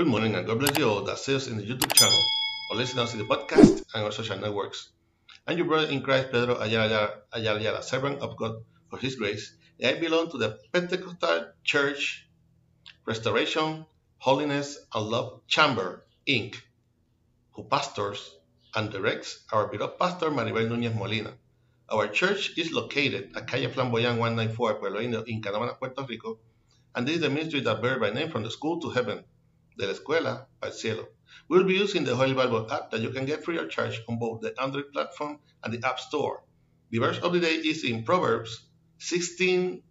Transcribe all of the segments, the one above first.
Good morning and God bless you all that see us in the YouTube channel or listen us in the podcast and our social networks. I'm your brother in Christ, Pedro Ayala Ayala, servant of God for His grace. I belong to the Pentecostal Church Restoration, Holiness, and Love Chamber, Inc., who pastors and directs our beloved pastor Maribel Núñez Molina. Our church is located at Calle Flamboyant 194, Pueblo Indio, in Canóvanas, Puerto Rico, and this is the ministry that bears my name from the school to heaven, de la escuela al cielo. We'll be using the Holy Bible app that you can get free of charge on both the Android platform and the App Store. The verse of the day is in Proverbs 16:9.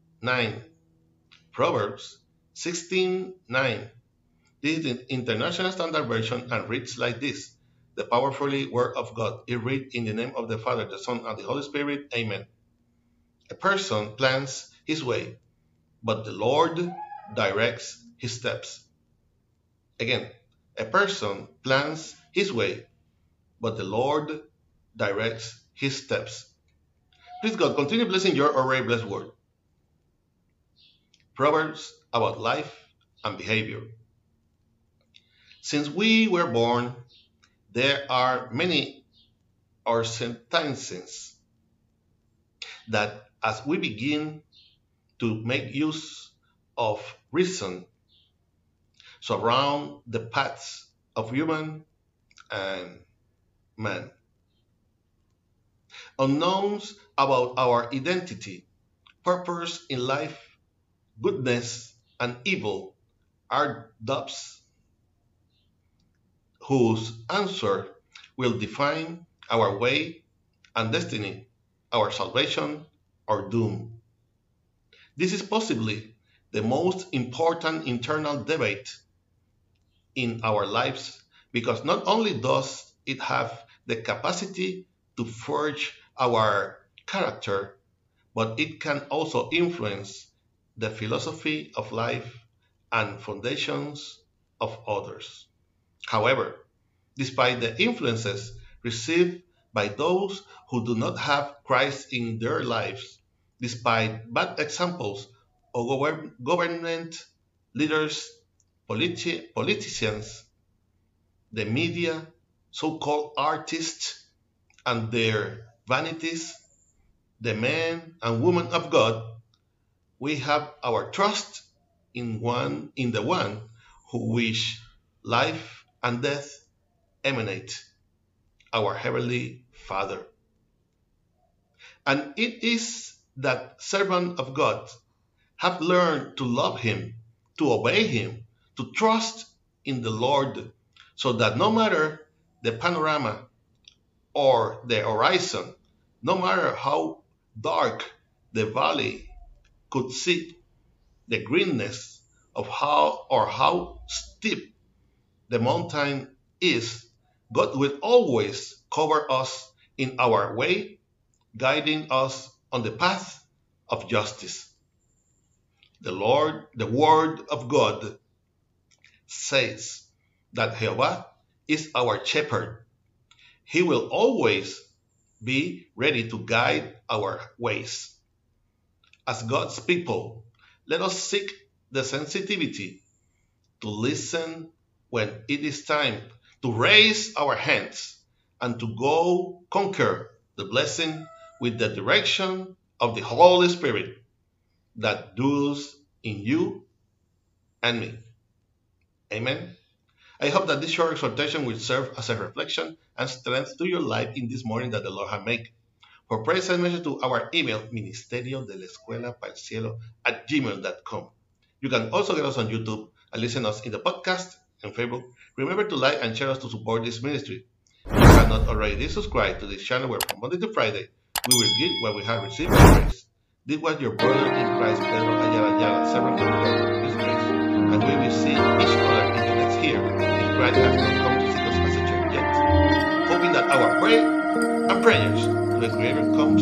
Proverbs 16:9. This is the International Standard Version and reads like this The powerfully Word of God. It read in the name of the Father, the Son, and the Holy Spirit. Amen. A person plans his way, but the Lord directs his steps. Again, a person plans his way, but the Lord directs his steps. Please God, continue blessing your already blessed word. Proverbs about life and behavior. Since we were born, there are many or sentences that as we begin to make use of reason surround the paths of human and man. Unknowns about our identity, purpose in life, goodness, and evil are doubts whose answer will define our way and destiny, our salvation or doom. This is possibly the most important internal debate in our lives because not only does it have the capacity to forge our character, but it can also influence the philosophy of life and foundations of others. However, despite the influences received by those who do not have Christ in their lives, despite bad examples of government leaders politi- politicians, the media, so called artists, and their vanities, the men and women of God, we have our trust in one in the one who wish life and death emanate, our heavenly Father. And it is that servant of God have learned to love him, to obey him, to trust in the Lord so that no matter the panorama or the horizon, no matter how dark the valley could see, the greenness of how or how steep the mountain is, God will always cover us in our way, guiding us on the path of justice. The Lord, the Word of God says that Jehovah is our shepherd. He will always be ready to guide our ways. As God's people, let us seek the sensitivity to listen when it is time to raise our hands and to go conquer the blessing with the direction of the Holy Spirit that dwells in you and me. Amen. I hope that this short exhortation will serve as a reflection and strength to your life in this morning that the Lord has made. For prayer, send message to our email, ministerio de la escuela para el cielo at gmail.com. You can also get us on YouTube and listen us in the podcast and Facebook. Remember to like and share us to support this ministry. If you have not already subscribed to this channel where from Monday to Friday we will give what we have received by grace. This was your brother in Christ, Pedro Ayala Ayala, His grace, and we will see each other in the next year if Christ has not come to see us as a church yet. Hoping that our prayer and prayers to the Creator comes